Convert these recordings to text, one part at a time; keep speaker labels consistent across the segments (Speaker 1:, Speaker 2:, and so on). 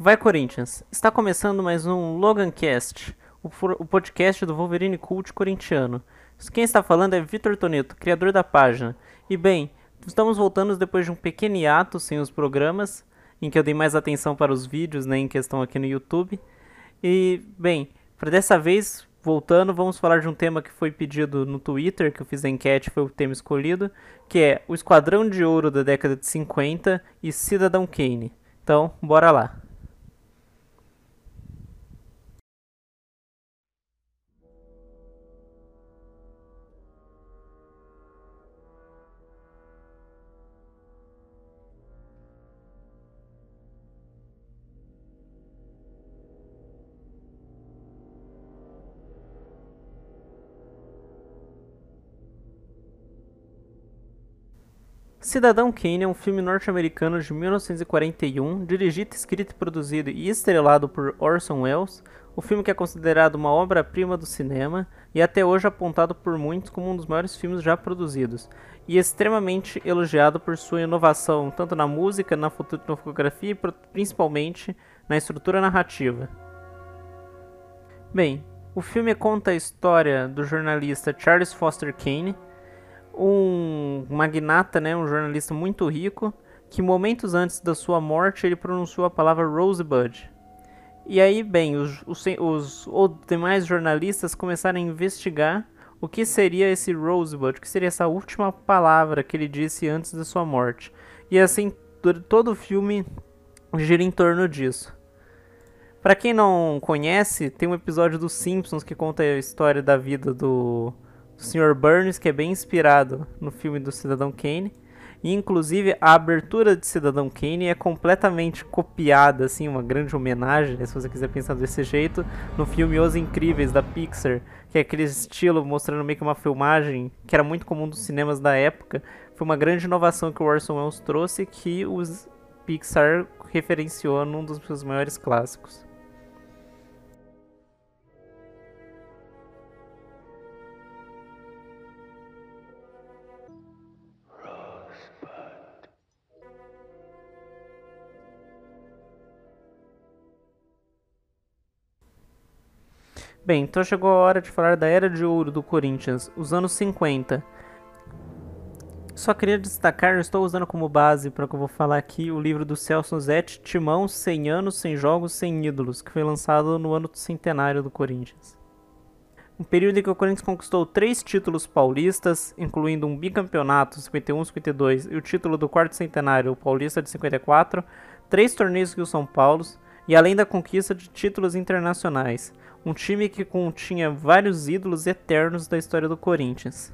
Speaker 1: Vai Corinthians! Está começando mais um Logancast, o, podcast do Wolverine Cult corintiano. Quem está falando é Vitor Toneto, criador da página. E bem, estamos voltando depois de um pequeno hiato sem os programas, em que eu dei mais atenção para os vídeos, né, em questão aqui no YouTube. E, bem, para dessa vez, voltando, vamos falar de um tema que foi pedido no Twitter, que eu fiz a enquete, foi o tema escolhido, que é o Esquadrão de Ouro da década de 50 e Cidadão Kane. Então, bora lá. Cidadão Kane é um filme norte-americano de 1941, dirigido, escrito, produzido e estrelado por Orson Welles, o filme que é considerado uma obra-prima do cinema e até hoje apontado por muitos como um dos maiores filmes já produzidos, e extremamente elogiado por sua inovação tanto na música, na fotografia e principalmente na estrutura narrativa. Bem, o filme conta a história do jornalista Charles Foster Kane, um magnata, né, um jornalista muito rico, que momentos antes da sua morte ele pronunciou a palavra Rosebud. E aí, bem, os, os, os, os demais jornalistas começaram a investigar o que seria esse Rosebud, o que seria essa última palavra que ele disse antes da sua morte. E assim, todo o filme gira em torno disso. Para quem não conhece, tem um episódio dos Simpsons que conta a história da vida do do Sr. Burns, que é bem inspirado no filme do Cidadão Kane. E, inclusive, a abertura de Cidadão Kane é completamente copiada, assim, uma grande homenagem, né, se você quiser pensar desse jeito, no filme Os Incríveis, da Pixar, que é aquele estilo mostrando meio que uma filmagem que era muito comum dos cinemas da época. Foi uma grande inovação que o Orson Welles trouxe que os Pixar referenciou num dos seus maiores clássicos. Bem, então chegou a hora de falar da era de ouro do Corinthians, os anos 50. Só queria destacar, eu estou usando como base para o que eu vou falar aqui, o livro do Celso Zetti, Timão, 100 anos, 100 jogos, 100 ídolos, que foi lançado no ano centenário do Corinthians. Um período em que o Corinthians conquistou três títulos paulistas, incluindo um bicampeonato 51-52 e o título do quarto centenário, o Paulista de 54, três torneios que o São Paulo, e além da conquista de títulos internacionais, um time que continha vários ídolos eternos da história do Corinthians.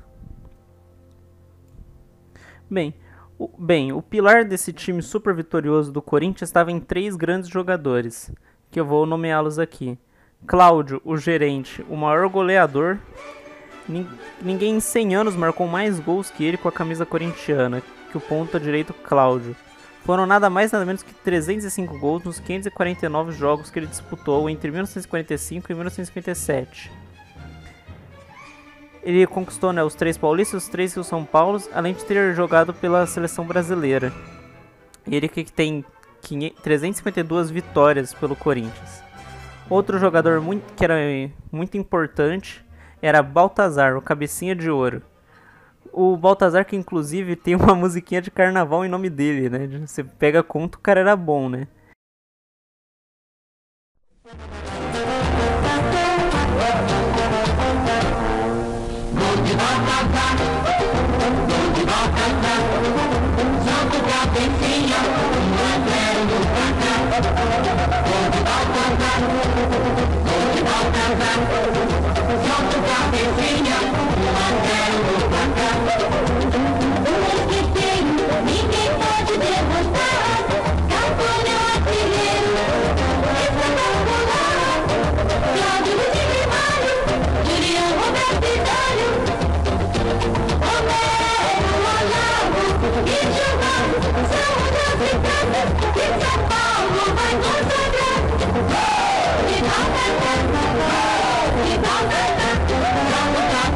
Speaker 1: Bem, o, bem, o pilar desse time super vitorioso do Corinthians estava em três grandes jogadores, que eu vou nomeá-los aqui. Cláudio, o gerente, o maior goleador. Ninguém em 100 anos marcou mais gols que ele com a camisa corintiana, que o ponta direito Cláudio. Foram nada mais nada menos que 305 gols nos 549 jogos que ele disputou entre 1945 e 1957. Ele conquistou né, os três paulistas, os três Rio São Paulo, além de ter jogado pela seleção brasileira. Ele que tem 352 vitórias pelo Corinthians. Outro jogador muito, que era muito importante era Baltazar, o cabecinha de ouro o Baltazar, que inclusive tem uma musiquinha de carnaval em nome dele, né? Você pega conta, o cara era bom, né? Santo Jangan lupa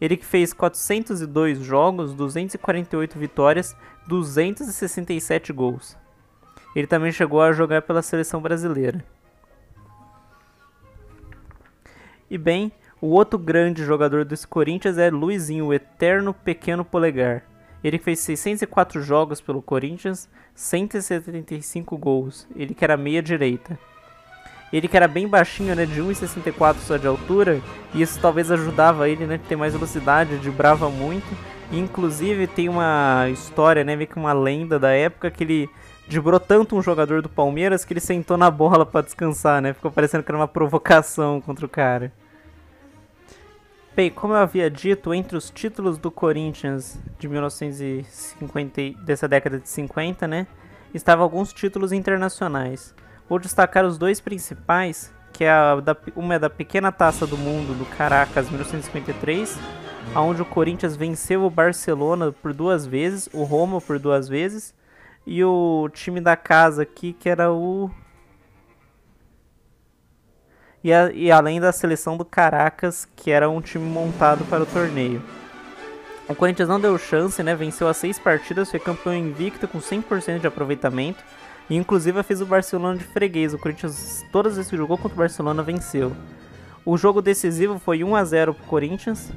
Speaker 1: Ele que fez 402 jogos, 248 vitórias, 267 gols. Ele também chegou a jogar pela seleção brasileira. E bem, o outro grande jogador desse Corinthians é Luizinho, o eterno pequeno polegar. Ele fez 604 jogos pelo Corinthians, 175 gols. Ele que era meia direita. Ele que era bem baixinho, né, de 1,64 só de altura, e isso talvez ajudava ele, né, ter mais velocidade, vibrava muito. E, inclusive tem uma história, né, meio que uma lenda da época que ele vibrou tanto um jogador do Palmeiras que ele sentou na bola para descansar, né? Ficou parecendo que era uma provocação contra o cara. Bem, como eu havia dito, entre os títulos do Corinthians de 1950, dessa década de 50, né, estavam alguns títulos internacionais. Vou destacar os dois principais, que é a da, uma é da Pequena Taça do Mundo do Caracas 1953, onde o Corinthians venceu o Barcelona por duas vezes, o Roma por duas vezes, e o time da casa aqui que era o e, a, e além da seleção do Caracas, que era um time montado para o torneio. O Corinthians não deu chance, né? Venceu as seis partidas, foi campeão invicto com 100% de aproveitamento e inclusive fez o Barcelona de freguês. O Corinthians, todas as vezes que jogou contra o Barcelona, venceu. O jogo decisivo foi 1 a 0 para o Corinthians,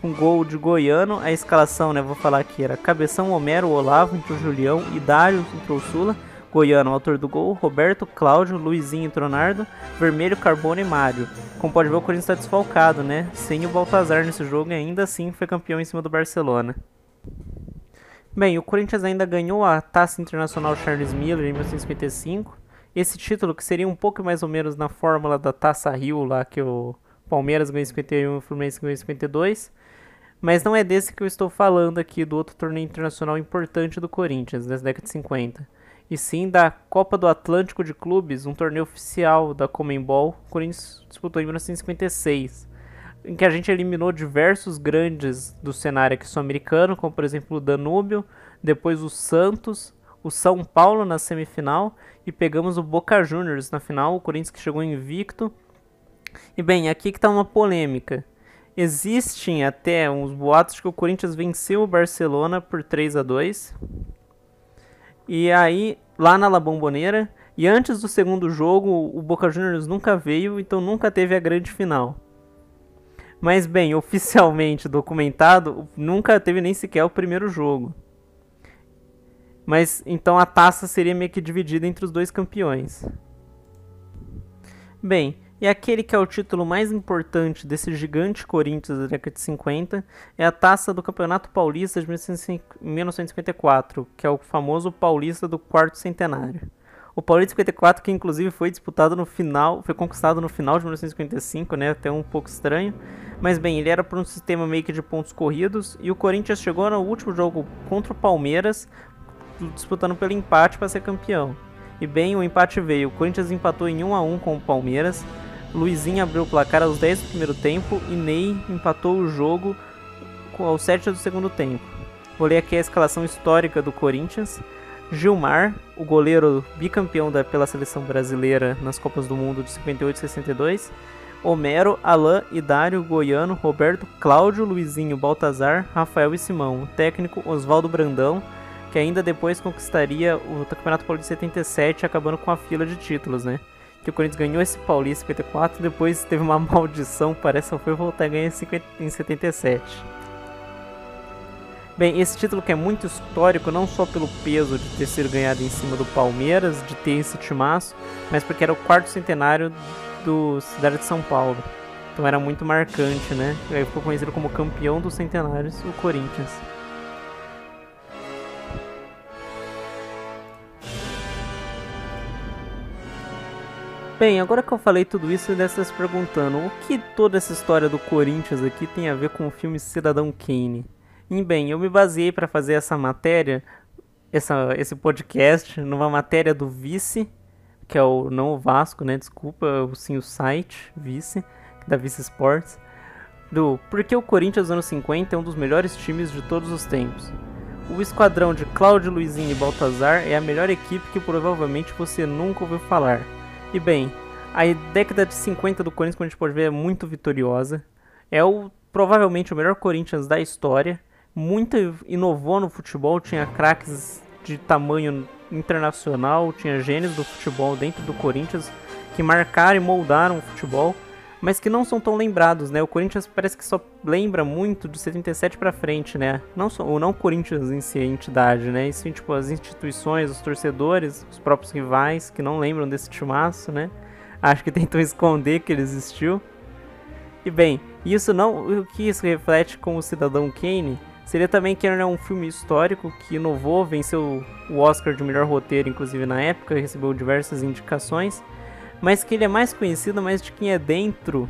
Speaker 1: com gol de Goiano. A escalação, né, vou falar aqui, era Cabeção, Homero, Olavo, entrou Julião e Dário, entrou Sula. Goiano, autor do gol, Roberto, Cláudio, Luizinho, Tronardo, Vermelho, Carbono e Mário. Como pode ver, o Corinthians está desfalcado, né? Sem o Baltazar nesse jogo e ainda assim foi campeão em cima do Barcelona. Bem, o Corinthians ainda ganhou a Taça Internacional Charles Miller em 1955. Esse título, que seria um pouco mais ou menos na fórmula da Taça Rio, lá que o Palmeiras ganhou em 51 e o Fluminense ganhou em 52. Mas não é desse que eu estou falando aqui, do outro torneio internacional importante do Corinthians, das décadas de 50. E sim da Copa do Atlântico de Clubes, um torneio oficial da Comembol, o Corinthians disputou em 1956 em que a gente eliminou diversos grandes do cenário aqui sul-americano, como por exemplo o Danúbio, depois o Santos, o São Paulo na semifinal e pegamos o Boca Juniors na final, o Corinthians que chegou invicto. E bem, aqui que está uma polêmica. Existem até uns boatos que o Corinthians venceu o Barcelona por 3 a 2 E aí, lá na La Bombonera, e antes do segundo jogo, o Boca Juniors nunca veio, então nunca teve a grande final. Mas bem, oficialmente documentado, nunca teve nem sequer o primeiro jogo. Mas então a taça seria meio que dividida entre os dois campeões. Bem, e aquele que é o título mais importante desse gigante Corinthians da década de 50 é a taça do Campeonato Paulista de 1954, que é o famoso Paulista do quarto centenário. O Paulista 54, que inclusive foi disputado no final, foi conquistado no final de 1955, né? Até um pouco estranho. Mas bem, ele era por um sistema meio que de pontos corridos. E o Corinthians chegou no último jogo contra o Palmeiras, disputando pelo empate para ser campeão. E bem, o empate veio. O Corinthians empatou em 1 a 1 com o Palmeiras. Luizinho abriu o placar aos 10 do primeiro tempo e Ney empatou o jogo aos 7 do segundo tempo. Vou ler aqui a escalação histórica do Corinthians. Gilmar, o goleiro bicampeão da, pela seleção brasileira nas Copas do Mundo de 58 e 62. Homero, Alain, Idário, Goiano, Roberto, Cláudio, Luizinho, Baltazar, Rafael e Simão. O técnico Oswaldo Brandão, que ainda depois conquistaria o Campeonato Paulista 77, acabando com a fila de títulos, né? Que o Corinthians ganhou esse Paulista 54, depois teve uma maldição, parece que foi voltar a ganhar em 77. Bem, esse título que é muito histórico, não só pelo peso de ter sido ganhado em cima do Palmeiras, de ter esse timaço, mas porque era o quarto centenário do Cidade de São Paulo. Então era muito marcante, né? Aí ficou conhecido como campeão dos centenários, o Corinthians. Bem, agora que eu falei tudo isso, você deve estar se perguntando o que toda essa história do Corinthians aqui tem a ver com o filme Cidadão Kane? E bem, eu me baseei para fazer essa matéria, essa, esse podcast, numa matéria do Vice, que é o não o Vasco, né? Desculpa, sim o site Vice, da Vice Sports, do Porque o Corinthians dos anos 50 é um dos melhores times de todos os tempos. O esquadrão de Cláudio Luizinho e Baltazar é a melhor equipe que provavelmente você nunca ouviu falar. E bem, a década de 50 do Corinthians, como a gente pode ver, é muito vitoriosa. É o provavelmente o melhor Corinthians da história. Muito inovou no futebol, tinha craques de tamanho internacional, tinha gênios do futebol dentro do Corinthians que marcaram e moldaram o futebol mas que não são tão lembrados, né? O Corinthians parece que só lembra muito de 77 para frente, né? Não só, ou não o Corinthians em si, a entidade, né? E sim, tipo, as instituições, os torcedores, os próprios rivais que não lembram desse timaço, né? Acho que tentam esconder que ele existiu. E bem, isso não, o que isso reflete com o Cidadão Kane seria também que é um filme histórico que inovou, venceu o Oscar de melhor roteiro, inclusive na época, recebeu diversas indicações mas que ele é mais conhecido mais de quem é dentro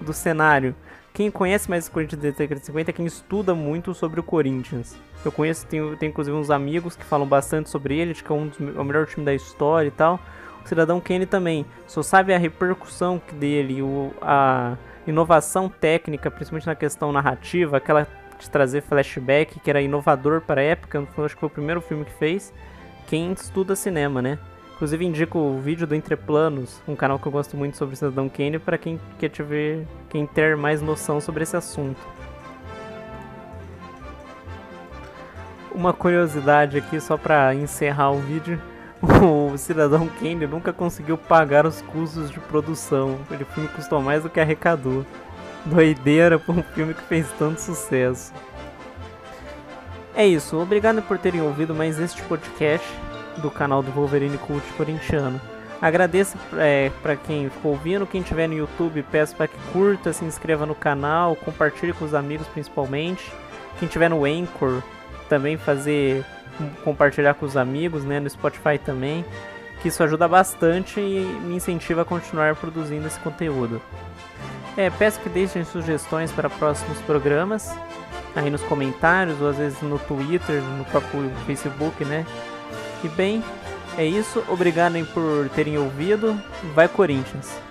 Speaker 1: do cenário. Quem conhece mais o Corinthians da de 50 é quem estuda muito sobre o Corinthians. Eu conheço, tenho, tenho inclusive uns amigos que falam bastante sobre ele, acho que é um dos, é o melhor time da história e tal. O Cidadão Kane também, só sabe a repercussão dele, o, a inovação técnica, principalmente na questão narrativa, aquela de trazer flashback, que era inovador para a época, acho que foi o primeiro filme que fez. Quem estuda cinema, né? Inclusive indico o vídeo do Entreplanos, um canal que eu gosto muito sobre Cidadão Kane, para quem quer te ver, quem ter mais noção sobre esse assunto. Uma curiosidade aqui só para encerrar o vídeo, o Cidadão Kane nunca conseguiu pagar os custos de produção. Ele filme custou mais do que arrecadou. Doideira para um filme que fez tanto sucesso. É isso, obrigado por terem ouvido mais este podcast do canal do Wolverine Cult Corintiano. Agradeço é, para quem ficou ouvindo, quem estiver no YouTube, peço para que curta, se inscreva no canal, compartilhe com os amigos principalmente. Quem estiver no Anchor, também fazer compartilhar com os amigos, né, no Spotify também, que isso ajuda bastante e me incentiva a continuar produzindo esse conteúdo. É, peço que deixem sugestões para próximos programas aí nos comentários ou às vezes no Twitter, no próprio Facebook, né? E bem, é isso. Obrigado por terem ouvido. Vai Corinthians!